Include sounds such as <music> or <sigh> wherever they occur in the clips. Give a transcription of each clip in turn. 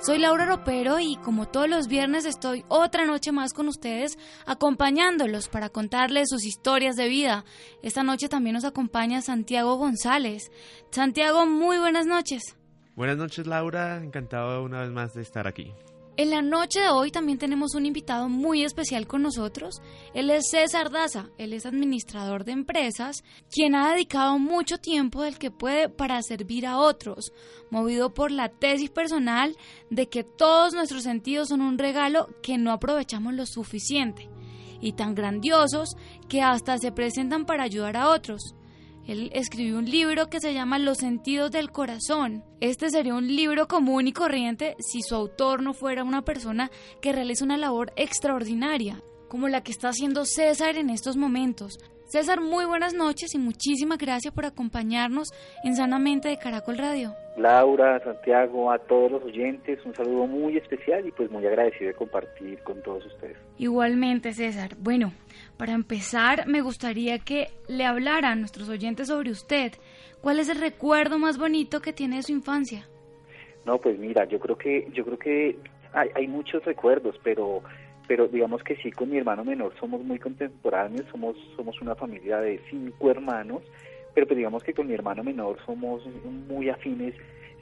Soy Laura Ropero y como todos los viernes estoy otra noche más con ustedes acompañándolos para contarles sus historias de vida. Esta noche también nos acompaña Santiago González. Santiago, muy buenas noches. Buenas noches Laura, encantado una vez más de estar aquí. En la noche de hoy también tenemos un invitado muy especial con nosotros. Él es César Daza, él es administrador de empresas, quien ha dedicado mucho tiempo del que puede para servir a otros, movido por la tesis personal de que todos nuestros sentidos son un regalo que no aprovechamos lo suficiente y tan grandiosos que hasta se presentan para ayudar a otros. Él escribió un libro que se llama Los sentidos del corazón. Este sería un libro común y corriente si su autor no fuera una persona que realiza una labor extraordinaria, como la que está haciendo César en estos momentos. César, muy buenas noches y muchísimas gracias por acompañarnos en Sanamente de Caracol Radio. Laura, Santiago, a todos los oyentes, un saludo muy especial y pues muy agradecido de compartir con todos ustedes. Igualmente, César. Bueno, para empezar, me gustaría que le hablara a nuestros oyentes sobre usted. ¿Cuál es el recuerdo más bonito que tiene de su infancia? No, pues mira, yo creo que yo creo que hay, hay muchos recuerdos, pero pero digamos que sí con mi hermano menor somos muy contemporáneos, somos somos una familia de cinco hermanos, pero pues digamos que con mi hermano menor somos muy afines,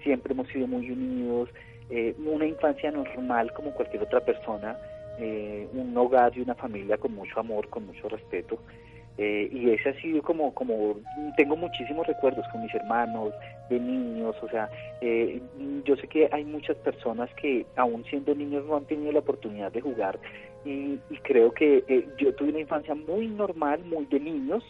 siempre hemos sido muy unidos, eh, una infancia normal como cualquier otra persona, eh, un hogar y una familia con mucho amor, con mucho respeto. Eh, y ese ha sido como, como, tengo muchísimos recuerdos con mis hermanos, de niños, o sea, eh, yo sé que hay muchas personas que aún siendo niños no han tenido la oportunidad de jugar y, y creo que eh, yo tuve una infancia muy normal, muy de niños,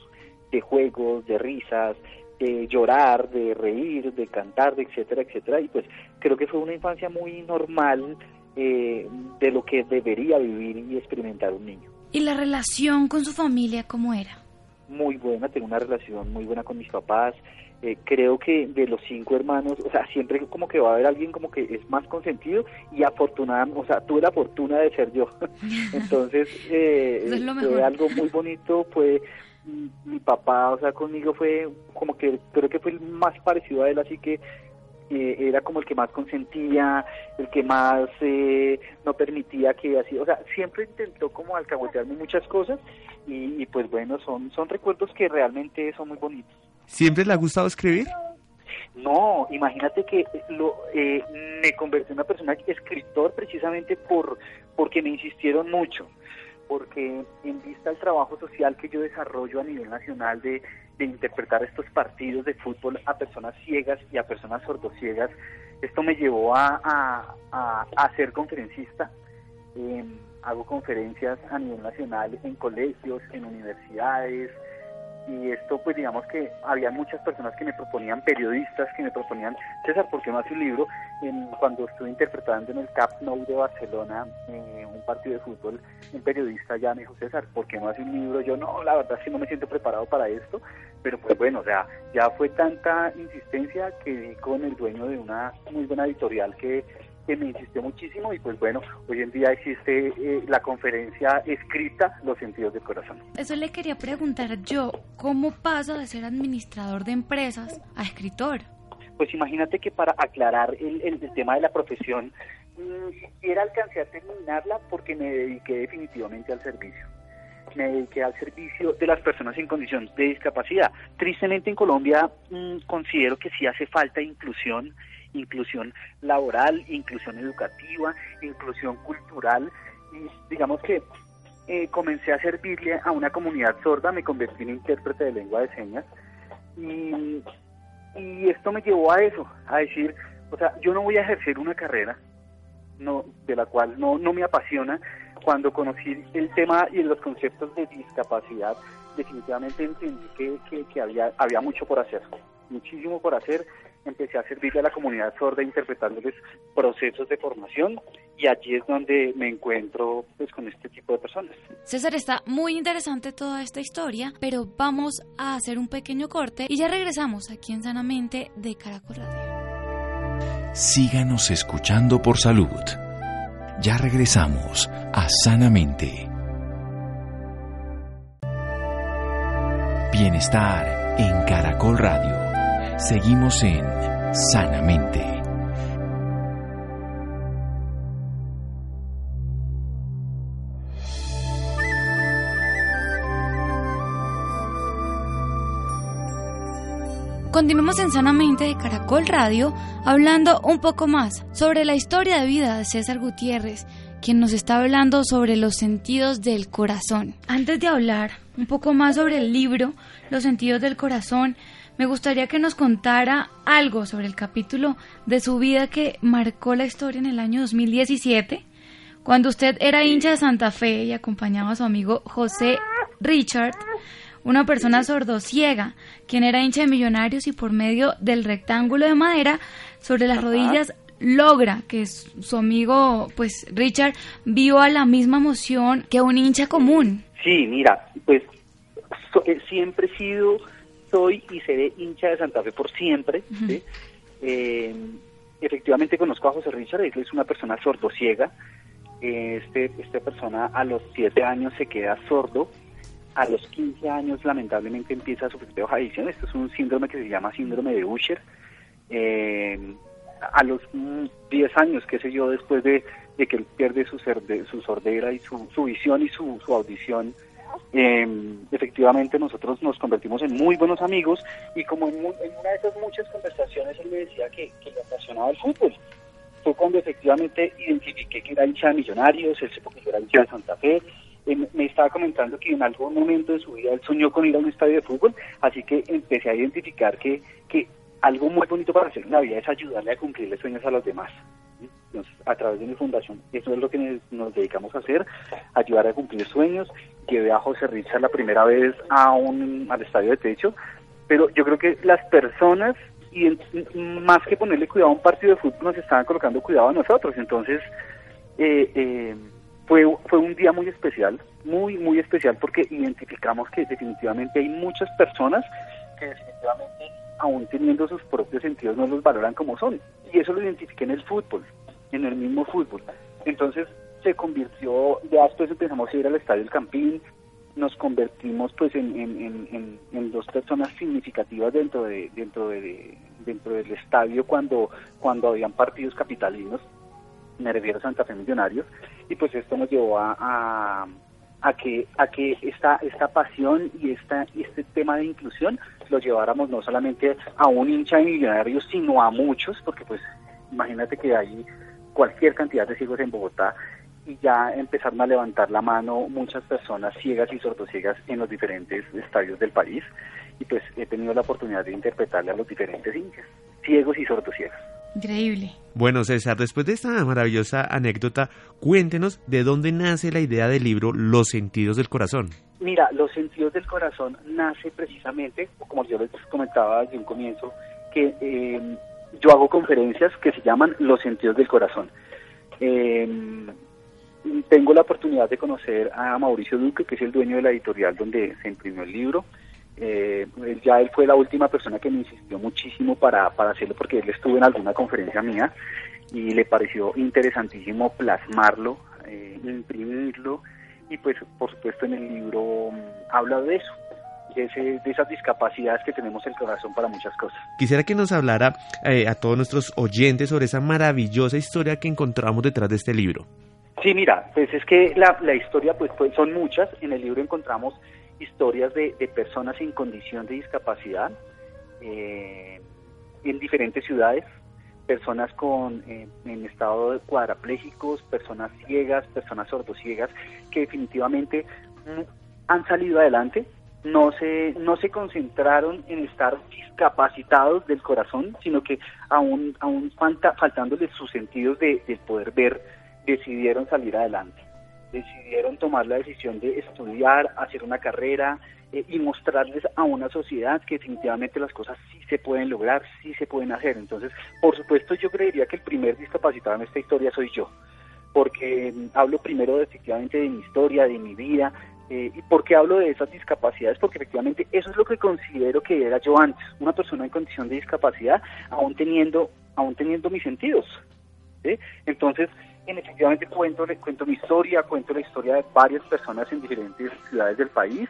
de juegos, de risas, de llorar, de reír, de cantar, de etcétera, etcétera, y pues creo que fue una infancia muy normal eh, de lo que debería vivir y experimentar un niño. ¿Y la relación con su familia cómo era? Muy buena, tengo una relación muy buena con mis papás. Eh, creo que de los cinco hermanos, o sea, siempre como que va a haber alguien como que es más consentido y afortunadamente, o sea, tuve la fortuna de ser yo. <laughs> Entonces, eh, <laughs> es fue algo muy bonito, fue mm, mi papá, o sea, conmigo fue como que creo que fue el más parecido a él, así que eh, era como el que más consentía, el que más eh, no permitía que así, o sea, siempre intentó como alcahuetearme muchas cosas y, y pues bueno, son, son recuerdos que realmente son muy bonitos. ¿Siempre le ha gustado escribir? No, imagínate que lo, eh, me convertí en una persona escritor precisamente por porque me insistieron mucho, porque en vista al trabajo social que yo desarrollo a nivel nacional de, de interpretar estos partidos de fútbol a personas ciegas y a personas sordociegas, esto me llevó a, a, a, ser conferencista. Eh, hago conferencias a nivel nacional en colegios, en universidades, y esto pues digamos que había muchas personas que me proponían, periodistas que me proponían, César, ¿por qué no hace un libro? En, cuando estuve interpretando en el Camp Nou de Barcelona eh, un partido de fútbol, un periodista ya me dijo, César, ¿por qué no hace un libro? Yo no, la verdad que no me siento preparado para esto, pero pues bueno, o sea, ya fue tanta insistencia que di con el dueño de una muy buena editorial que que me insistió muchísimo y pues bueno, hoy en día existe eh, la conferencia escrita Los sentidos del corazón. Eso le quería preguntar yo, ¿cómo pasa de ser administrador de empresas a escritor? Pues imagínate que para aclarar el, el, tema de la profesión, ni siquiera alcancé a terminarla porque me dediqué definitivamente al servicio me dediqué al servicio de las personas en condición de discapacidad. Tristemente en Colombia mm, considero que sí hace falta inclusión inclusión laboral, inclusión educativa, inclusión cultural. Y digamos que eh, comencé a servirle a una comunidad sorda, me convertí en intérprete de lengua de señas. Y, esto me llevó a eso, a decir, o sea, yo no voy a ejercer una carrera no, de la cual no, no me apasiona. Cuando conocí el tema y los conceptos de discapacidad, definitivamente entendí que, que, que había, había mucho por hacer, muchísimo por hacer empecé a servirle a la comunidad sorda interpretándoles procesos de formación y allí es donde me encuentro pues con este tipo de personas. César, está muy interesante toda esta historia, pero vamos a hacer un pequeño corte y ya regresamos aquí en Sanamente de Caracol Radio. Síganos escuchando por salud. Ya regresamos a Sanamente. Bienestar en Caracol Radio. Seguimos en Sanamente. Continuamos en Sanamente de Caracol Radio hablando un poco más sobre la historia de vida de César Gutiérrez, quien nos está hablando sobre los sentidos del corazón. Antes de hablar un poco más sobre el libro Los sentidos del corazón, me gustaría que nos contara algo sobre el capítulo de su vida que marcó la historia en el año 2017, cuando usted era hincha de Santa Fe y acompañaba a su amigo José Richard, una persona sordociega, quien era hincha de Millonarios y por medio del rectángulo de madera sobre las rodillas logra que su amigo, pues Richard, viva la misma emoción que un hincha común. Sí, mira, pues eh, siempre he sido soy y seré hincha de Santa Fe por siempre. Eh, efectivamente conozco a José Richard, él es una persona sordociega. Este, esta persona a los 7 años se queda sordo, a los 15 años lamentablemente empieza a sufrir de hoja Esto es un síndrome que se llama síndrome de Usher. Eh, a los 10 años, qué sé yo, después de, que él pierde su, su sordera y su, su visión y su, su audición, eh, efectivamente nosotros nos convertimos en muy buenos amigos y como en, una de esas muchas conversaciones él me decía que, le apasionaba el fútbol. Fue cuando efectivamente identifiqué que era hincha de Millonarios, él se porque era hincha de Santa Fe, me estaba comentando que en algún momento de su vida él soñó con ir a un estadio de fútbol, así que empecé a identificar que, que algo muy bonito para hacer en la vida es ayudarle a cumplirle sueños a los demás a través de mi fundación. Eso es lo que nos dedicamos a hacer, ayudar a cumplir sueños. Llevé a José Richard la primera vez a un, al estadio de techo, pero yo creo que las personas, y más que ponerle cuidado a un partido de fútbol, nos estaban colocando cuidado a nosotros. Entonces, eh, eh, fue, fue un día muy especial, muy, muy especial, porque identificamos que definitivamente hay muchas personas que definitivamente aún teniendo sus propios sentidos no los valoran como son. Y eso lo identifiqué en el fútbol en el mismo fútbol. Entonces se convirtió, ya después empezamos a ir al Estadio El Campín, nos convertimos pues en, en, en, dos personas significativas dentro de dentro de dentro del estadio cuando cuando habían partidos capitalinos me refiero a Santa Fe Millonarios y pues esto nos llevó a, a, que a que esta esta pasión y esta este tema de inclusión lo lleváramos no solamente a un hincha de Millonarios sino a muchos porque pues imagínate que hay cualquier cantidad de ciegos en Bogotá y ya empezaron a levantar la mano muchas personas ciegas y sordociegas en los diferentes estadios del país y pues he tenido la oportunidad de interpretarle a los diferentes hinchas, ciegos y sordociegas. Increíble. Bueno, César, después de esta maravillosa anécdota, cuéntenos de dónde nace la idea del libro Los sentidos del corazón. Mira, Los sentidos del corazón nace precisamente, como yo les comentaba desde un comienzo, que eh, yo hago conferencias que se llaman Los sentidos del corazón. Eh, tengo la oportunidad de conocer a Mauricio Duque, que es el dueño de la editorial donde se imprimió el libro. Eh, ya él fue la última persona que me insistió muchísimo para, para hacerlo porque él estuvo en alguna conferencia mía y le pareció interesantísimo plasmarlo, eh, imprimirlo y pues por supuesto en el libro mm, habla de eso. De, de, esas discapacidades que tenemos el corazón para muchas cosas. Quisiera que nos hablara eh, a todos nuestros oyentes sobre esa maravillosa historia que encontramos detrás de este libro. Sí, mira, pues es que la, la historia pues, pues, son muchas. En el libro encontramos historias de, de personas en condición de discapacidad eh, en diferentes ciudades, personas con eh, en estado de cuadraplégicos, personas ciegas, personas sordociegas, que definitivamente han salido adelante, no se, no se concentraron en estar discapacitados del corazón, sino que aún, aún faltándoles sus sentidos de, de poder ver, decidieron salir adelante. Decidieron tomar la decisión de estudiar, hacer una carrera eh, y mostrarles a una sociedad que definitivamente las cosas sí se pueden lograr, sí se pueden hacer. Entonces, por supuesto, yo creería que el primer discapacitado en esta historia soy yo, porque mm, hablo primero efectivamente de mi historia, de mi vida, eh, ¿Y por qué hablo de esas discapacidades? Porque efectivamente eso es lo que considero que era yo antes, una persona en condición de discapacidad, aún teniendo, aún teniendo mis sentidos. ¿sí? Entonces, en efectivamente cuento, cuento mi historia, cuento la historia de varias personas en diferentes ciudades del país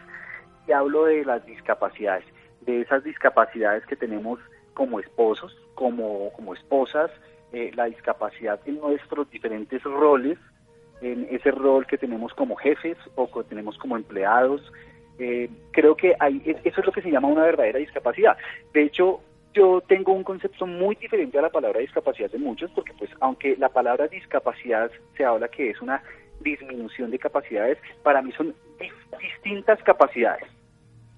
y hablo de las discapacidades, de esas discapacidades que tenemos como esposos, como, como esposas, eh, la discapacidad en nuestros diferentes roles, en ese rol que tenemos como jefes o que tenemos como empleados. Eh, creo que hay, eso es lo que se llama una verdadera discapacidad. De hecho, yo tengo un concepto muy diferente a la palabra discapacidad de muchos, porque pues aunque la palabra discapacidad se habla que es una disminución de capacidades, para mí son distintas capacidades.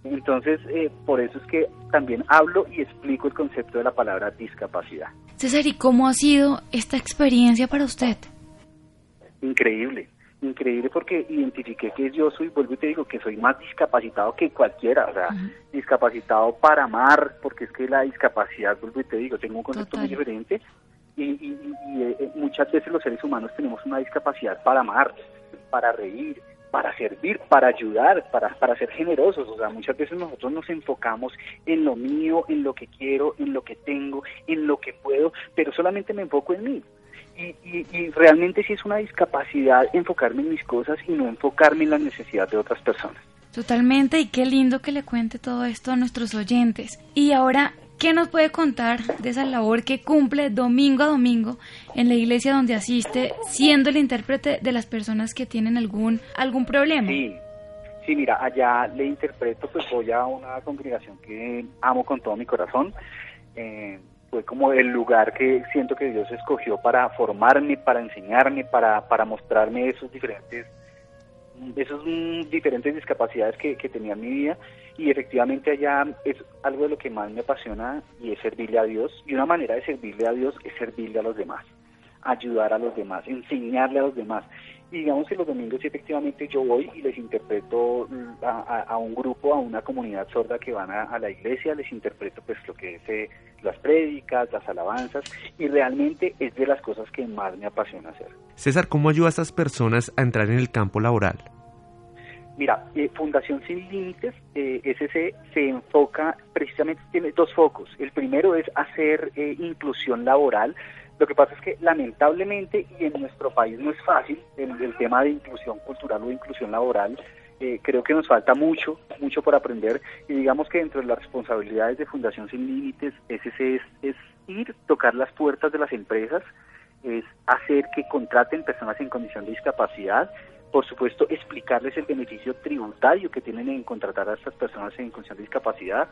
Entonces, eh, por eso es que también hablo y explico el concepto de la palabra discapacidad. César, ¿y cómo ha sido esta experiencia para usted? Increíble, increíble porque identifiqué que yo soy, vuelvo y te digo, que soy más discapacitado que cualquiera, o sea, discapacitado para amar, porque es que la discapacidad, vuelvo y te digo, tengo un concepto muy diferente y, y, y eh, muchas veces los seres humanos tenemos una discapacidad para amar, para reír, para servir, para ayudar, para, para ser generosos. O sea, muchas veces nosotros nos enfocamos en lo mío, en lo que quiero, en lo que tengo, en lo que puedo, pero solamente me enfoco en mí. Y, y, y, realmente sí es una discapacidad enfocarme en mis cosas y no enfocarme en las necesidades de otras personas. Totalmente, y qué lindo que le cuente todo esto a nuestros oyentes. Y ahora, ¿qué nos puede contar de esa labor que cumple domingo a domingo en la iglesia donde asiste, siendo el intérprete de las personas que tienen algún, algún problema? Sí. Sí, mira, allá le interpreto, pues voy a una congregación que amo con todo mi corazón. Eh, fue como el lugar que siento que Dios escogió para formarme, para enseñarme, para, para mostrarme esos diferentes esos diferentes discapacidades que, que tenía en mi vida. Y efectivamente allá es algo de lo que más me apasiona y es servirle a Dios. Y una manera de servirle a Dios es servirle a los demás, ayudar a los demás, enseñarle a los demás y digamos que los domingos efectivamente yo voy y les interpreto a, a, a un grupo, a una comunidad sorda que van a, a la iglesia, les interpreto pues lo que es eh, las prédicas, las alabanzas y realmente es de las cosas que más me apasiona hacer. César, ¿cómo ayuda a estas personas a entrar en el campo laboral? Mira, eh, Fundación Sin Límites, eh, SC, se enfoca precisamente, tiene dos focos. El primero es hacer eh, inclusión laboral, lo que pasa es que lamentablemente, y en nuestro país no es fácil, el, el tema de inclusión cultural o inclusión laboral, eh, creo que nos falta mucho, mucho por aprender, y digamos que dentro de las responsabilidades de Fundación Sin Límites, ese es, es ir, tocar las puertas de las empresas, es hacer que contraten personas en condición de discapacidad, por supuesto, explicarles el beneficio tributario que tienen en contratar a estas personas en condición de discapacidad,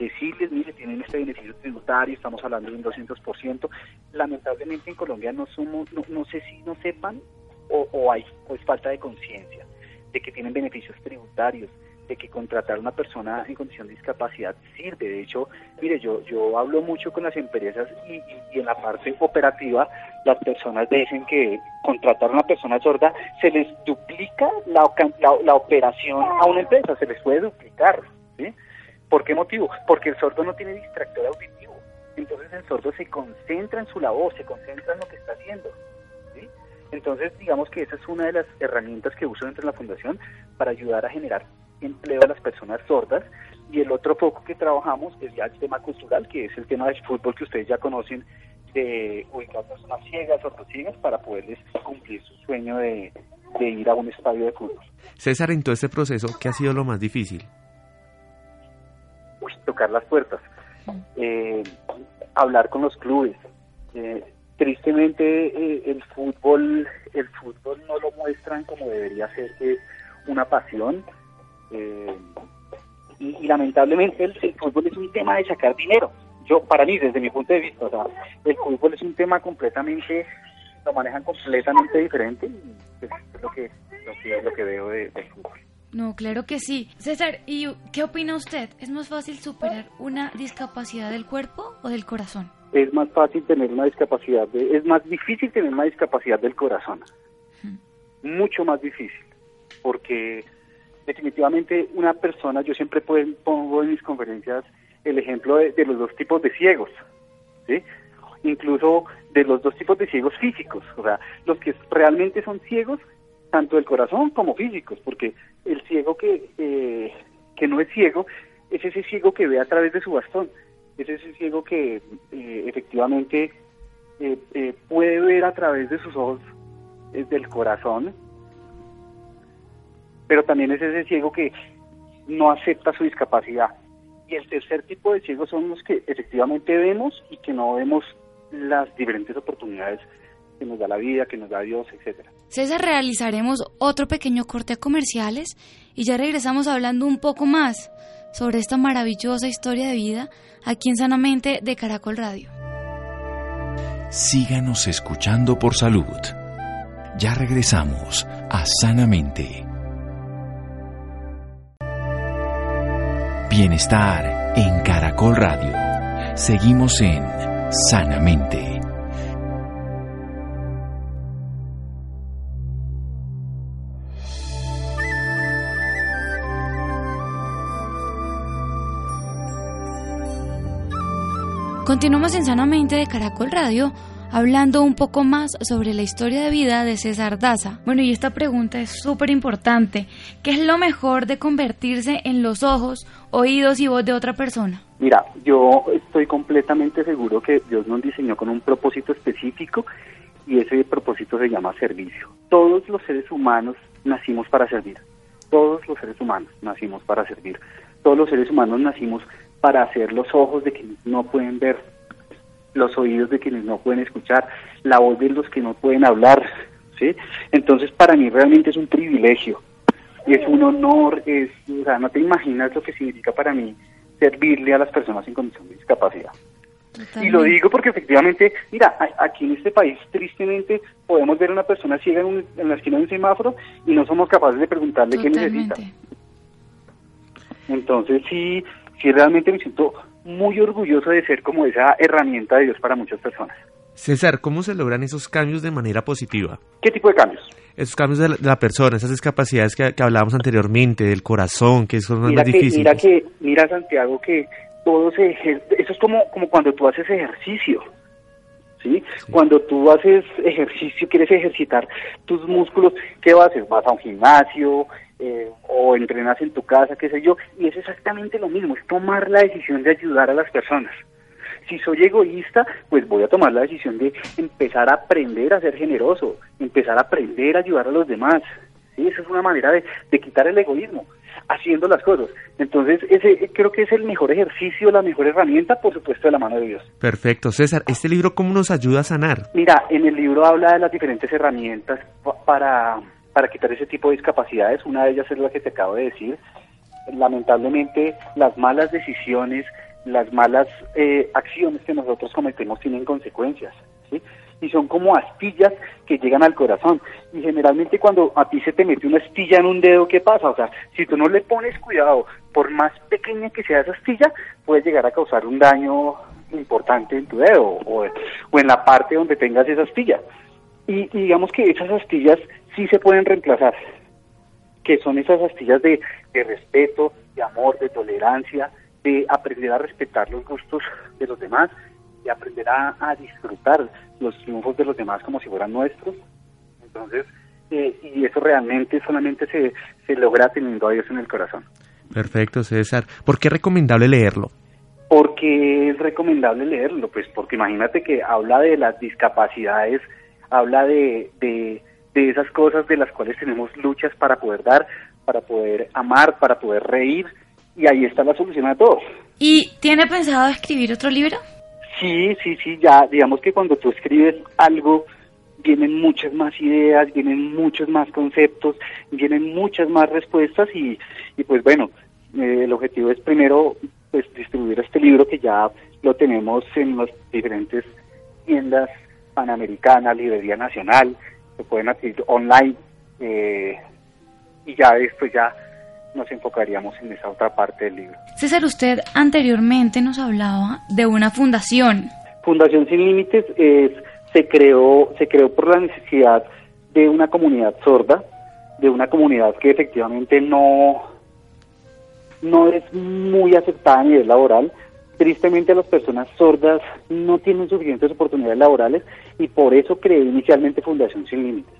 decirles, mire, tienen este beneficio tributario, estamos hablando de un 200%. Lamentablemente en Colombia no somos, no, no sé si no sepan o, o hay, o es falta de conciencia de que tienen beneficios tributarios, de que contratar a una persona en condición de discapacidad sirve. De hecho, mire, yo, yo hablo mucho con las empresas y, y, en la parte operativa las personas dicen que contratar a una persona sorda se les duplica la, la, la operación a una empresa, se les puede duplicar. ¿sí? ¿Por qué motivo? Porque el sordo no tiene distractor auditivo. Entonces el sordo se concentra en su labor, se concentra en lo que está haciendo. Entonces, digamos que esa es una de las herramientas que uso dentro de la fundación para ayudar a generar empleo a las personas sordas y el otro foco que trabajamos es ya el tema cultural, que es el tema del fútbol que ustedes ya conocen, de ubicar personas ciegas, ciegas para poderles cumplir su sueño de, ir a un estadio de fútbol. César, en todo este proceso, ¿qué ha sido lo más difícil? Tocar las puertas, eh, hablar con los clubes. Eh, tristemente eh, el fútbol el fútbol no lo muestran como debería ser una pasión eh, y, lamentablemente el, fútbol es un tema de sacar dinero. Yo, para mí, desde mi punto de vista, el fútbol es un tema completamente, lo manejan completamente diferente y es lo que, lo que, veo del fútbol. No, claro que sí. César, ¿y qué opina usted? ¿Es más fácil superar una discapacidad del cuerpo o del corazón? Es más fácil tener una discapacidad, es más difícil tener una discapacidad del corazón. Mucho más difícil, porque definitivamente una persona, yo siempre pongo en mis conferencias el ejemplo de, los dos tipos de ciegos, ¿sí? incluso de los dos tipos de ciegos físicos, o sea, los que realmente son ciegos, tanto del corazón como físicos, porque el ciego que, eh, que no es ciego es ese ciego que ve a través de su bastón, es ese ciego que eh, efectivamente eh, puede ver a través de sus ojos del corazón pero también es ese ciego que no acepta su discapacidad. Y el tercer tipo de ciegos son los que efectivamente vemos y que no vemos las diferentes oportunidades que nos da la vida, que nos da Dios, etcétera. César, realizaremos otro pequeño corte a comerciales y ya regresamos hablando un poco más sobre esta maravillosa historia de vida aquí en Sanamente de Caracol Radio. Síganos escuchando por salud. Ya regresamos a Sanamente. Bienestar en Caracol Radio. Seguimos en Sanamente. Continuamos en Sanamente de Caracol Radio hablando un poco más sobre la historia de vida de César Daza. Bueno, y esta pregunta es súper importante. ¿Qué es lo mejor de convertirse en los ojos, oídos y voz de otra persona? Mira, yo estoy completamente seguro que Dios nos diseñó con un propósito específico y ese propósito se llama servicio. Todos los seres humanos nacimos para servir. Todos los seres humanos nacimos para servir. Todos los seres humanos nacimos para hacer los ojos de quienes no pueden ver, los oídos de quienes no pueden escuchar, la voz de los que no pueden hablar, ¿sí? Entonces para mí realmente es un privilegio, es un honor, es, o sea, no te imaginas lo que significa para mí servirle a las personas en condición de discapacidad. Y lo digo porque efectivamente, mira, aquí en este país tristemente podemos ver a una persona ciega en, la esquina de un semáforo y no somos capaces de preguntarle qué necesita. Entonces sí, sí realmente me siento muy orgulloso de ser como esa herramienta de Dios para muchas personas. César, ¿cómo se logran esos cambios de manera positiva? ¿Qué tipo de cambios? Esos cambios de la, persona, esas discapacidades que, hablábamos anteriormente, del corazón, que son más difíciles. Mira que, mira Santiago, que todo se eso es como, como cuando tú haces ejercicio. ¿Sí? Cuando tú haces ejercicio, quieres ejercitar tus músculos, ¿qué vas a hacer? Vas a un gimnasio, eh, o entrenas en tu casa, qué sé yo, y es exactamente lo mismo, es tomar la decisión de ayudar a las personas. Si soy egoísta, pues voy a tomar la decisión de empezar a aprender a ser generoso, empezar a aprender a ayudar a los demás. ¿sí? Esa es una manera de, quitar el egoísmo, haciendo las cosas. Entonces, ese creo que es el mejor ejercicio, la mejor herramienta, por supuesto, de la mano de Dios. Perfecto. César, ¿este libro cómo nos ayuda a sanar? Mira, en el libro habla de las diferentes herramientas para para quitar ese tipo de discapacidades. Una de ellas es la que te acabo de decir. Lamentablemente, las malas decisiones, las malas eh, acciones que nosotros cometemos tienen consecuencias. ¿sí? y son como astillas que llegan al corazón. Y generalmente cuando a ti se te mete una astilla en un dedo, ¿qué pasa? O sea, si tú no le pones cuidado, por más pequeña que sea esa astilla, puede llegar a causar un daño importante en tu dedo o, en la parte donde tengas esa astilla. Y digamos que esas astillas sí se pueden reemplazar, que son esas astillas de, de respeto, de amor, de tolerancia, de aprender a respetar los gustos de los demás, de aprender a, a disfrutar los triunfos de los demás como si fueran nuestros. Entonces, eh, y eso realmente solamente se, se logra teniendo a Dios en el corazón. Perfecto, César. ¿Por qué es recomendable leerlo? porque es recomendable leerlo? Pues porque imagínate que habla de las discapacidades, habla de, de, de, esas cosas de las cuales tenemos luchas para poder dar, para poder amar, para poder reír, y ahí está la solución a todos. ¿Y tiene pensado escribir otro libro? Sí, sí, sí, ya, digamos que cuando tú escribes algo, vienen muchas más ideas, vienen muchos más conceptos, vienen muchas más respuestas y, y pues bueno, eh, el objetivo es primero pues distribuir este libro que ya lo tenemos en las diferentes tiendas panamericanas, librería nacional, se pueden adquirir online eh, y ya después ya nos enfocaríamos en esa otra parte del libro. César, usted anteriormente nos hablaba de una fundación. Fundación Sin Límites es, se creó se creó por la necesidad de una comunidad sorda, de una comunidad que efectivamente no no es muy aceptada a nivel laboral. Tristemente las personas sordas no tienen suficientes oportunidades laborales y por eso creé inicialmente Fundación Sin Límites,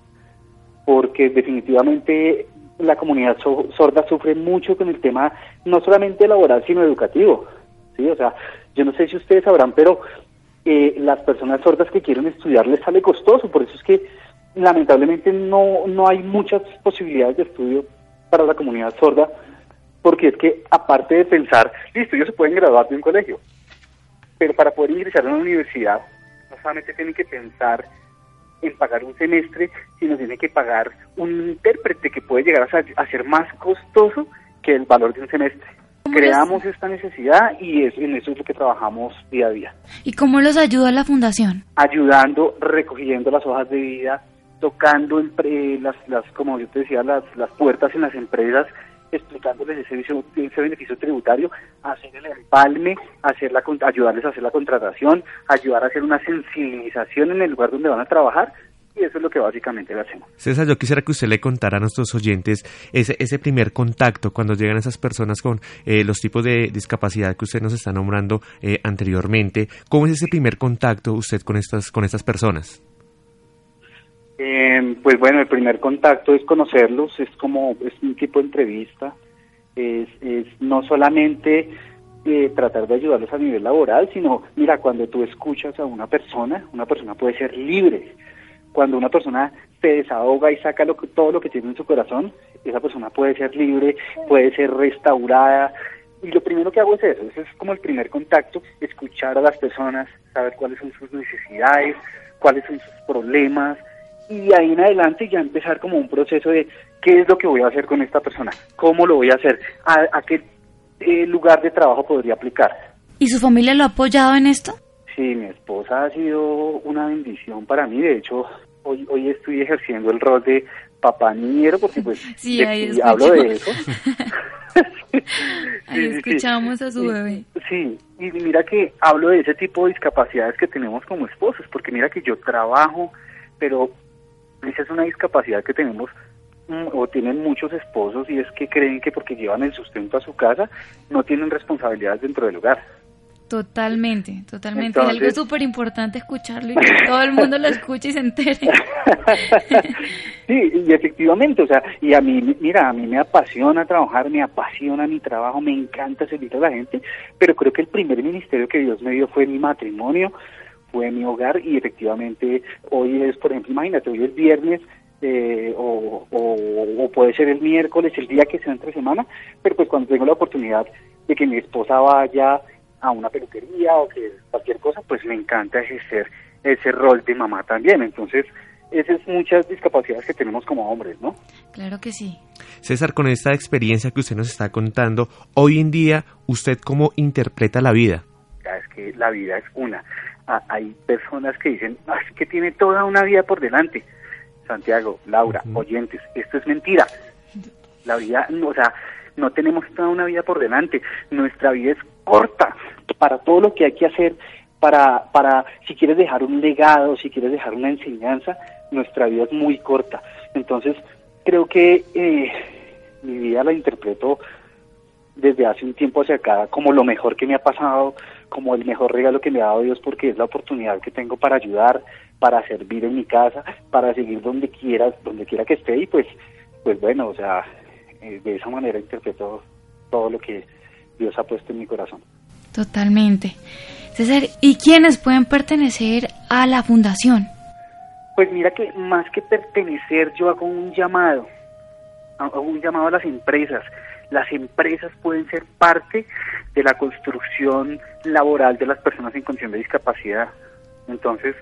porque definitivamente la comunidad so sorda sufre mucho con el tema no solamente laboral sino educativo. Sí, o sea, yo no sé si ustedes sabrán, pero eh, las personas sordas que quieren estudiar les sale costoso, por eso es que lamentablemente no, no hay muchas posibilidades de estudio para la comunidad sorda porque es que aparte de pensar, listo, ellos se pueden graduar de un colegio, pero para poder ingresar a una universidad no solamente tienen que pensar en pagar un semestre, sino tienen que pagar un intérprete que puede llegar a, ser más costoso que el valor de un semestre. Creamos esta necesidad y es, en eso es lo que trabajamos día a día. ¿Y cómo los ayuda la fundación? Ayudando, recogiendo las hojas de vida, tocando en las, las, como yo te decía, las, las puertas en las empresas explicándoles ese, beneficio tributario, hacer el empalme, hacer la, ayudarles a hacer la contratación, ayudar a hacer una sensibilización en el lugar donde van a trabajar y eso es lo que básicamente le hacemos. César, yo quisiera que usted le contara a nuestros oyentes ese, ese primer contacto cuando llegan esas personas con eh, los tipos de discapacidad que usted nos está nombrando eh, anteriormente. ¿Cómo es ese primer contacto usted con estas, con estas personas? Eh, pues bueno, el primer contacto es conocerlos, es como, es un tipo de entrevista, es, es no solamente eh, tratar de ayudarlos a nivel laboral, sino, mira, cuando tú escuchas a una persona, una persona puede ser libre. Cuando una persona se desahoga y saca lo, todo lo que tiene en su corazón, esa persona puede ser libre, puede ser restaurada. Y lo primero que hago es eso, ese es como el primer contacto, escuchar a las personas, saber cuáles son sus necesidades, cuáles son sus problemas, y ahí en adelante ya empezar como un proceso de qué es lo que voy a hacer con esta persona, cómo lo voy a hacer, a, qué eh, lugar de trabajo podría aplicar. ¿Y su familia lo ha apoyado en esto? Sí, mi esposa ha sido una bendición para mí, de hecho hoy, hoy estoy ejerciendo el rol de papá niñero porque pues <laughs> sí, ahí hablo de eso. <laughs> <laughs> ahí escuchamos a su bebé. Sí, y mira que hablo de ese tipo de discapacidades que tenemos como esposos, porque mira que yo trabajo, pero esa es una discapacidad que tenemos mm, o tienen muchos esposos y es que creen que porque llevan el sustento a su casa no tienen responsabilidades dentro del hogar. Totalmente, totalmente. es algo súper importante escucharlo y que todo el mundo lo escuche y se entere. <laughs> sí, y efectivamente, o sea, y a mí, mira, a mí me apasiona trabajar, me apasiona mi trabajo, me encanta servir a la gente, pero creo que el primer ministerio que Dios me dio fue mi matrimonio, fue mi hogar y efectivamente hoy es, por ejemplo, imagínate, hoy es viernes eh, o, o, puede ser el miércoles, el día que sea entre semana, pero pues cuando tengo la oportunidad de que mi esposa vaya a una peluquería o que cualquier cosa, pues me encanta ejercer ese rol de mamá también. Entonces, esas son muchas discapacidades que tenemos como hombres, ¿no? Claro que sí. César, con esta experiencia que usted nos está contando, hoy en día, ¿usted cómo interpreta la vida? es que la vida es una hay personas que dicen, ah, es que tiene toda una vida por delante. Santiago, Laura, oyentes, esto es mentira. La vida, o sea, no tenemos toda una vida por delante. Nuestra vida es corta para todo lo que hay que hacer, para, para si quieres dejar un legado, si quieres dejar una enseñanza, nuestra vida es muy corta. Entonces, creo que eh, mi vida la interpreto desde hace un tiempo hacia acá como lo mejor que me ha pasado, como el mejor regalo que me ha dado Dios, porque es la oportunidad que tengo para ayudar, para servir en mi casa, para seguir donde quiera, donde quiera que esté y pues, pues bueno, o sea, eh, de esa manera interpreto todo lo que Dios ha puesto en mi corazón. Totalmente. César, ¿y quiénes pueden pertenecer a la fundación? Pues mira que más que pertenecer, yo hago un llamado, hago un llamado a las empresas. Las empresas pueden ser parte de la construcción laboral de las personas en condición de discapacidad. Entonces,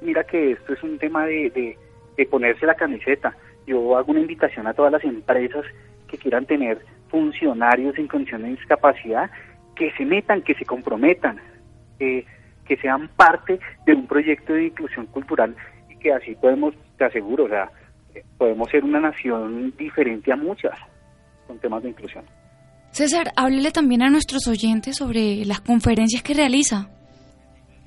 mira que esto es un tema de, de, ponerse la camiseta. Yo hago una invitación a todas las empresas que quieran tener funcionarios en condición de discapacidad, que se metan, que se comprometan, que sean parte de un proyecto de inclusión cultural y que así podemos, te aseguro, o sea, podemos ser una nación diferente a muchas con temas de inclusión. César, háblele también a nuestros oyentes sobre las conferencias que realiza.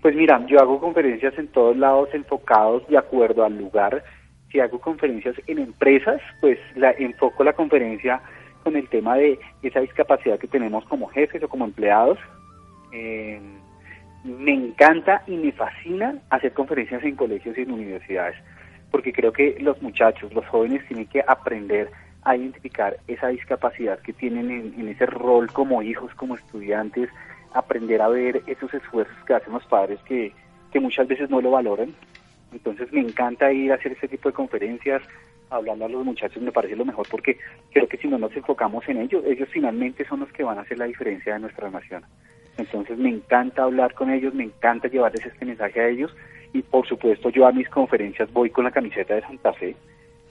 Pues mira, yo hago conferencias en todos lados enfocados de acuerdo al lugar. Si hago conferencias en empresas, pues la enfoco la conferencia con el tema de esa discapacidad que tenemos como jefes o como empleados. Eh, me encanta y me fascina hacer conferencias en colegios y en universidades, porque creo que los muchachos, los jóvenes tienen que aprender a identificar esa discapacidad que tienen en, ese rol como hijos, como estudiantes, aprender a ver esos esfuerzos que hacen los padres que, que muchas veces no lo valoran. Entonces me encanta ir a hacer ese tipo de conferencias, hablando a los muchachos me parece lo mejor porque creo que si no nos enfocamos en ellos, ellos finalmente son los que van a hacer la diferencia de nuestra nación. Entonces me encanta hablar con ellos, me encanta llevarles este mensaje a ellos y por supuesto yo a mis conferencias voy con la camiseta de Santa Fe.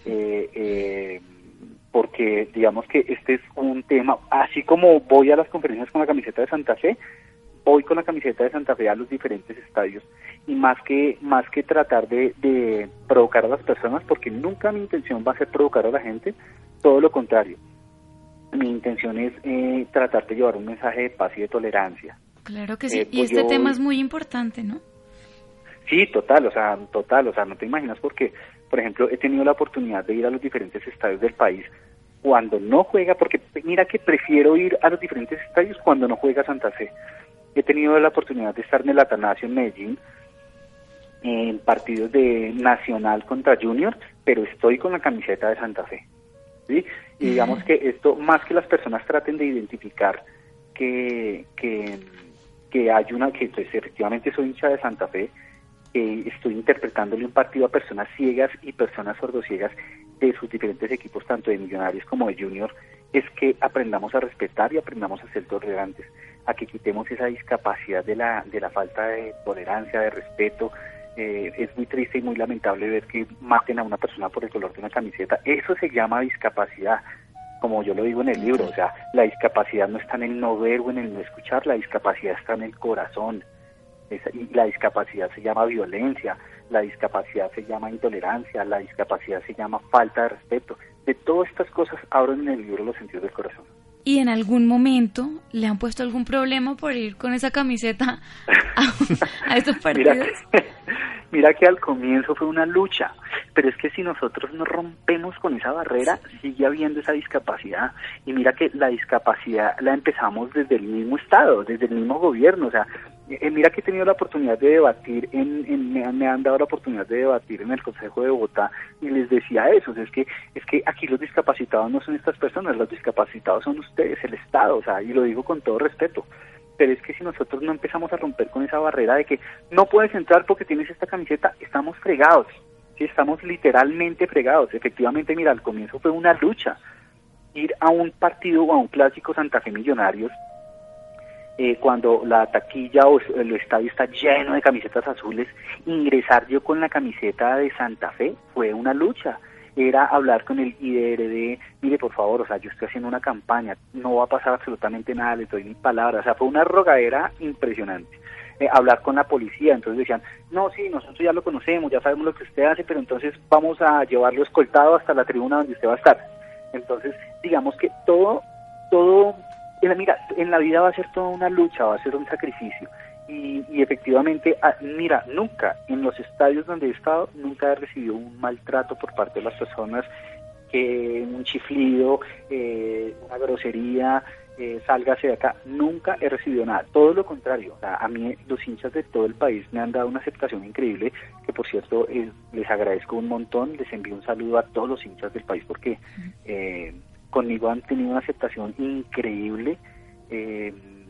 Eh, eh, porque digamos que este es un tema, así como voy a las conferencias con la camiseta de Santa Fe, voy con la camiseta de Santa Fe a los diferentes estadios y más que más que tratar de, de provocar a las personas, porque nunca mi intención va a ser provocar a la gente, todo lo contrario. Mi intención es eh, tratar de llevar un mensaje de paz y de tolerancia. Claro que sí, eh, y pues este tema es muy importante, ¿no? Sí, total, o sea, total, o sea, no te imaginas porque, por ejemplo, he tenido la oportunidad de ir a los diferentes estadios del país cuando no juega, porque mira que prefiero ir a los diferentes estadios cuando no juega Santa Fe. He tenido la oportunidad de estar en el Atanasio en Medellín, en partidos de Nacional contra Junior, pero estoy con la camiseta de Santa Fe. ¿sí? Y digamos que esto, más que las personas traten de identificar que, que, que hay una, que pues, efectivamente soy hincha de Santa Fe, eh, estoy interpretándole un partido a personas ciegas y personas sordociegas de sus diferentes equipos, tanto de Millonarios como de Junior, es que aprendamos a respetar y aprendamos a ser tolerantes, a que quitemos esa discapacidad de la, de la falta de tolerancia, de respeto. Eh, es muy triste y muy lamentable ver que maten a una persona por el color de una camiseta. Eso se llama discapacidad, como yo lo digo en el libro. O sea, la discapacidad no está en el no ver o en el no escuchar, la discapacidad está en el corazón y la discapacidad se llama violencia, la discapacidad se llama intolerancia, la discapacidad se llama falta de respeto. De todas estas cosas abren en el libro los sentidos del corazón. ¿Y en algún momento le han puesto algún problema por ir con esa camiseta a, estos <laughs> partidos? <laughs> Mira que, al comienzo fue una lucha, pero es que si nosotros no rompemos con esa barrera, sigue habiendo esa discapacidad. Y mira que la discapacidad la empezamos desde el mismo Estado, desde el mismo gobierno. O sea, eh, mira que he tenido la oportunidad de debatir, en, me, han dado la oportunidad de debatir en el Consejo de Bogotá y les decía eso, es que es que aquí los discapacitados no son estas personas, los discapacitados son ustedes, el Estado, o sea, y lo digo con todo respeto. Pero es que si nosotros no empezamos a romper con esa barrera de que no puedes entrar porque tienes esta camiseta, estamos fregados, sí, estamos literalmente fregados. Efectivamente, mira, al comienzo fue una lucha. Ir a un partido o a un clásico Santa Fe Millonarios eh, cuando la taquilla o el estadio está lleno de camisetas azules, ingresar yo con la camiseta de Santa Fe fue una lucha. Era hablar con el IDRD, mire por favor, o sea, yo estoy haciendo una campaña, no va a pasar absolutamente nada, le doy mi palabra, o sea, fue una rogadera impresionante. eh, hablar con la policía. Entonces decían, no, sí, nosotros ya lo conocemos, ya sabemos lo que usted hace, pero entonces vamos a llevarlo escoltado hasta la tribuna donde usted va a estar. Entonces, digamos que todo, todo, mira, en la vida va a ser toda una lucha, va a ser un sacrificio. Y, y, efectivamente, ah, mira, nunca en los estadios donde he estado, nunca he recibido un maltrato por parte de las personas, que un chiflido, eh, una grosería, eh, sálgase de acá. Nunca he recibido nada, todo lo contrario. a mí los hinchas de todo el país me han dado una aceptación increíble, que por cierto eh, les agradezco un montón, les envío un saludo a todos los hinchas del país porque eh, conmigo han tenido una aceptación increíble,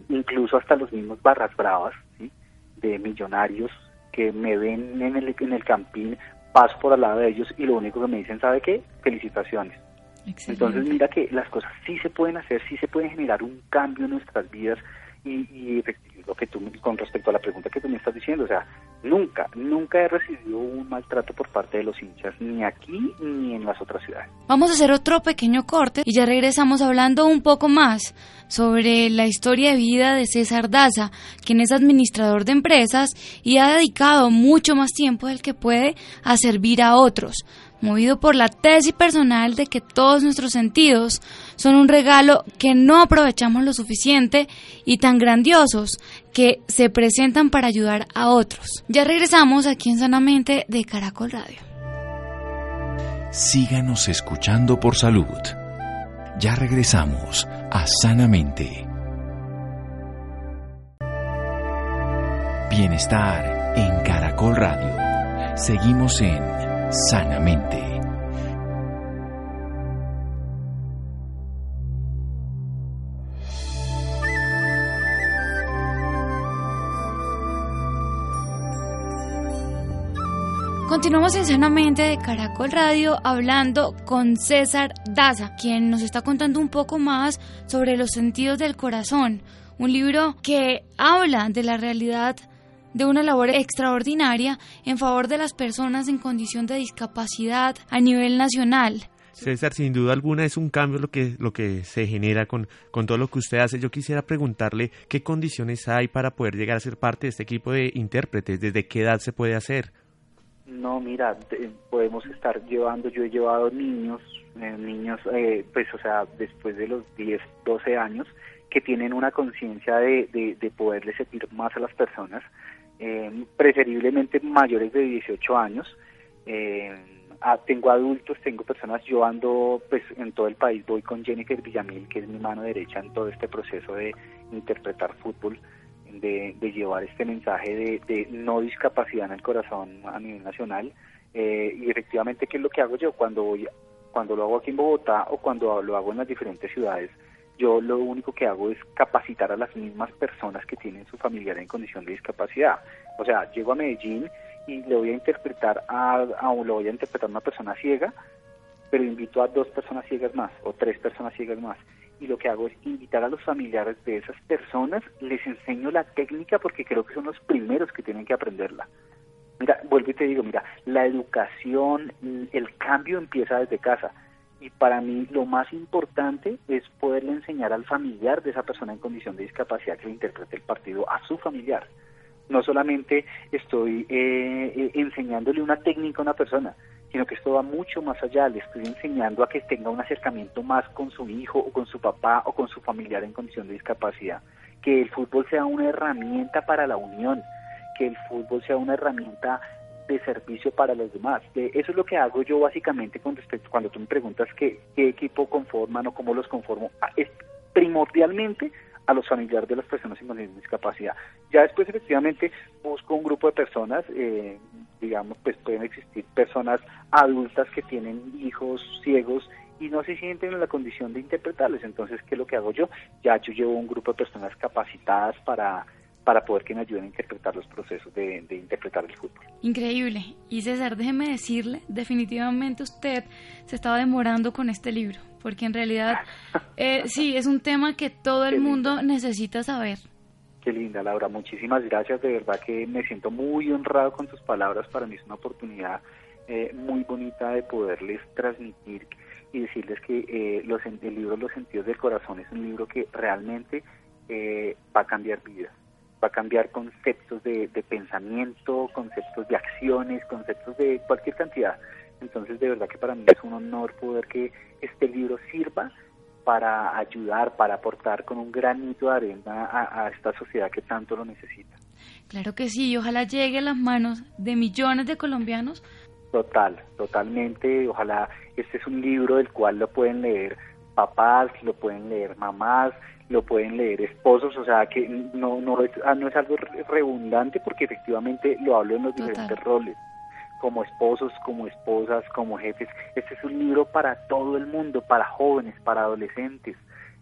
incluso hasta los mismos barras bravas de millonarios que me ven en el, en el campín, paso por al lado de ellos y lo único que me dicen, ¿sabe qué? Felicitaciones. Entonces mira que las cosas sí se pueden hacer, sí se puede generar un cambio en nuestras vidas y, y lo que tú con respecto a la pregunta que tú me estás diciendo, o sea, nunca, nunca he recibido un maltrato por parte de los hinchas, ni aquí ni en las otras ciudades. Vamos a hacer otro pequeño corte y ya regresamos hablando un poco más sobre la historia de vida de César Daza, quien es administrador de empresas y ha dedicado mucho más tiempo del que puede a servir a otros movido por la tesis personal de que todos nuestros sentidos son un regalo que no aprovechamos lo suficiente y tan grandiosos que se presentan para ayudar a otros. Ya regresamos aquí en Sanamente de Caracol Radio. Síganos escuchando por salud. Ya regresamos a Sanamente. Bienestar en Caracol Radio. Seguimos en sanamente. Continuamos en Sanamente de Caracol Radio hablando con César Daza, quien nos está contando un poco más sobre los sentidos del corazón, un libro que habla de la realidad de una labor extraordinaria en favor de las personas en condición de discapacidad a nivel nacional. César, sin duda alguna es un cambio lo que, lo que se genera con, con todo lo que usted hace. Yo quisiera preguntarle qué condiciones hay para poder llegar a ser parte de este equipo de intérpretes, desde qué edad se puede hacer. No, mira, podemos estar llevando, yo he llevado niños, eh, niños, eh, pues o sea, después de los 10, 12 años, que tienen una conciencia de, de, de poderle servir más a las personas, eh, preferiblemente mayores de 18 años. Eh, ah, tengo adultos, tengo personas, yo ando pues en todo el país, voy con Jennifer Villamil, que es mi mano derecha en todo este proceso de interpretar fútbol, de, llevar este mensaje de, no discapacidad en el corazón a nivel nacional. Eh, y efectivamente, ¿qué es lo que hago yo cuando voy, cuando lo hago aquí en Bogotá o cuando lo hago en las diferentes ciudades? Yo lo único que hago es capacitar a las mismas personas que tienen su familiar en condición de discapacidad. O sea, llego a Medellín y le voy a interpretar a, lo voy a interpretar a una persona ciega, pero invito a dos personas ciegas más o tres personas ciegas más. Y lo que hago es invitar a los familiares de esas personas, les enseño la técnica porque creo que son los primeros que tienen que aprenderla. Mira, vuelvo y te digo, mira, la educación, el cambio empieza desde casa y para mí lo más importante es poderle enseñar al familiar de esa persona en condición de discapacidad que le interprete el partido a su familiar. No solamente estoy eh, eh, enseñándole una técnica a una persona, sino que esto va mucho más allá, le estoy enseñando a que tenga un acercamiento más con su hijo o con su papá o con su familiar en condición de discapacidad, que el fútbol sea una herramienta para la unión, que el fútbol sea una herramienta de servicio para los demás. eso es lo que hago yo básicamente con respecto cuando tú me preguntas qué, equipo conforman o cómo los conformo. Es primordialmente a los familiares de las personas con discapacidad. Ya después efectivamente busco un grupo de personas, eh, digamos, pues pueden existir personas adultas que tienen hijos ciegos y no se sienten en la condición de interpretarles. Entonces, ¿qué es lo que hago yo? Ya yo llevo un grupo de personas capacitadas para para poder que me ayuden a interpretar los procesos de, interpretar el fútbol. Increíble. Y César, déjeme decirle, definitivamente usted se estaba demorando con este libro, porque en realidad <laughs> eh, sí, es un tema que todo el mundo necesita saber. Qué linda, Laura. Muchísimas gracias. De verdad que me siento muy honrado con tus palabras. Para mí es una oportunidad eh, muy bonita de poderles transmitir y decirles que eh, los, el libro Los sentidos del corazón es un libro que realmente va a cambiar vidas va a cambiar conceptos de, de pensamiento, conceptos de acciones, conceptos de cualquier cantidad. Entonces, de verdad que para mí es un honor poder que este libro sirva para ayudar, para aportar con un granito de arena a, a esta sociedad que tanto lo necesita. Claro que sí, y ojalá llegue a las manos de millones de colombianos. Total, totalmente. Ojalá este es un libro del cual lo pueden leer papás, lo pueden leer mamás, lo pueden leer esposos, o sea que no, no, es, ah, no es algo redundante porque efectivamente lo hablo en los Total. diferentes roles, como esposos, como esposas, como jefes. Este es un libro para todo el mundo, para jóvenes, para adolescentes,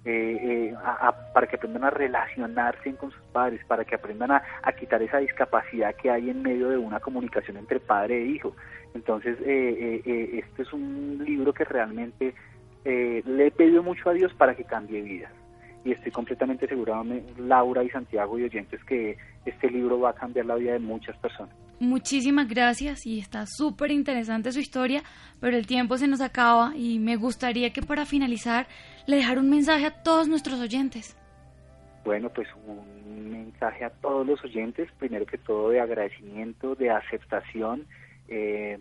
eh, eh, a- a- para que aprendan a relacionarse con sus padres, para que aprendan a, a quitar esa discapacidad que hay en medio de una comunicación entre padre e hijo. Entonces, eh, eh, eh, este es un libro que realmente eh, le he pedido mucho a Dios para que cambie vidas. Y estoy completamente seguro, Laura y Santiago y oyentes, que este libro va a cambiar la vida de muchas personas. Muchísimas gracias y está súper interesante su historia, pero el tiempo se nos acaba y me gustaría que para finalizar le dejara un mensaje a todos nuestros oyentes. Bueno, pues un mensaje a todos los oyentes, primero que todo de agradecimiento, de aceptación, eh,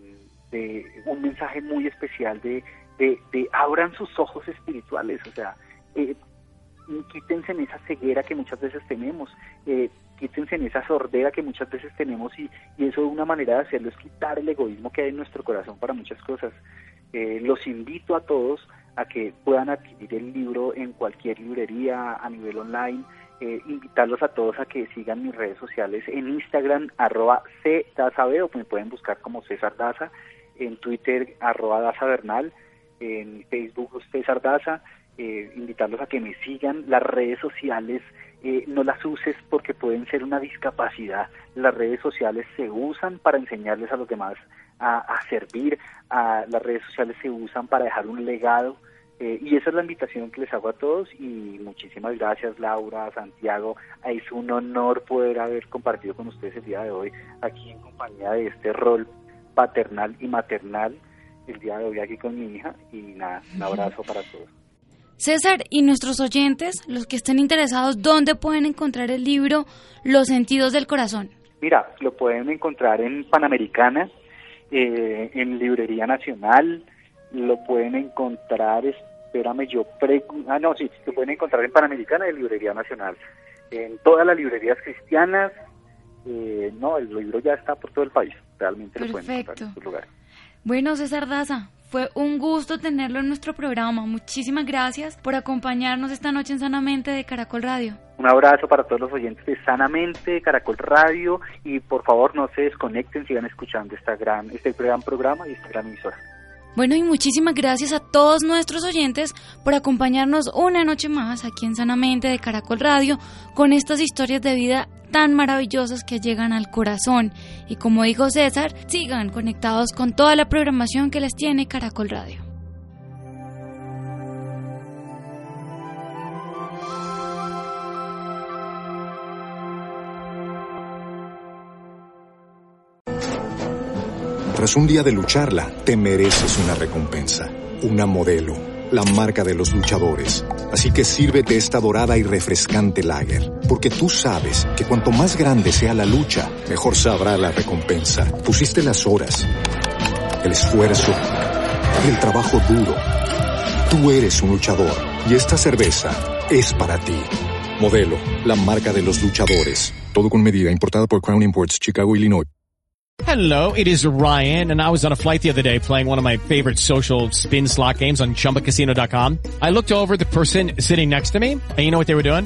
de un mensaje muy especial de, de, de abran sus ojos espirituales, o sea, eh, quítense en esa ceguera que muchas veces tenemos, eh, quítense en esa sordera que muchas veces tenemos y, y eso una manera de hacerlo es quitar el egoísmo que hay en nuestro corazón para muchas cosas. Eh, los invito a todos a que puedan adquirir el libro en cualquier librería a nivel online. Eh, invitarlos a todos a que sigan mis redes sociales en Instagram, arroba cdazab, o me pueden buscar como César Daza, en Twitter, arroba Daza Bernal, en Facebook, César Daza, eh, invitarlos a que me sigan. Las redes sociales eh, no las uses porque pueden ser una discapacidad. Las redes sociales se usan para enseñarles a los demás a, a servir. A, las redes sociales se usan para dejar un legado. Eh, y esa es la invitación que les hago a todos y muchísimas gracias Laura, Santiago. Es un honor poder haber compartido con ustedes el día de hoy aquí en compañía de este rol paternal y maternal el día de hoy aquí con mi hija y nada, un abrazo para todos. César y nuestros oyentes, los que estén interesados, ¿dónde pueden encontrar el libro Los sentidos del corazón? Mira, lo pueden encontrar en Panamericana, eh, en Librería Nacional, lo pueden encontrar, espérame, yo pregunto, ah, no, sí, lo pueden encontrar en Panamericana y en Librería Nacional, en todas las librerías cristianas, eh, no, el libro ya está por todo el país, realmente lo pueden encontrar Perfecto. en sus lugares. Bueno, César Daza, fue un gusto tenerlo en nuestro programa. Muchísimas gracias por acompañarnos esta noche en Sanamente de Caracol Radio. Un abrazo para todos los oyentes de Sanamente, de Caracol Radio, y por favor no se desconecten, sigan escuchando esta gran, este gran programa y esta gran emisora. Bueno, y muchísimas gracias a todos nuestros oyentes por acompañarnos una noche más aquí en Sanamente de Caracol Radio con estas historias de vida tan maravillosas que llegan al corazón. Y como dijo César, sigan conectados con toda la programación que les tiene Caracol Radio. Tras un día de lucharla, te mereces una recompensa, una modelo, la marca de los luchadores. Así que sírvete esta dorada y refrescante lager, porque tú sabes que cuanto más grande sea la lucha, mejor sabrá la recompensa. Pusiste las horas, el esfuerzo, el trabajo duro. Tú eres un luchador y esta cerveza es para ti. Modelo, la marca de los luchadores. Todo con medida, importada por Crown Imports, Chicago, Illinois. Hello, it is Ryan, and I was on a flight the other day playing one of my favorite social spin slot games on ChumbaCasino.com. I looked over the person sitting next to me, and you know what they were doing?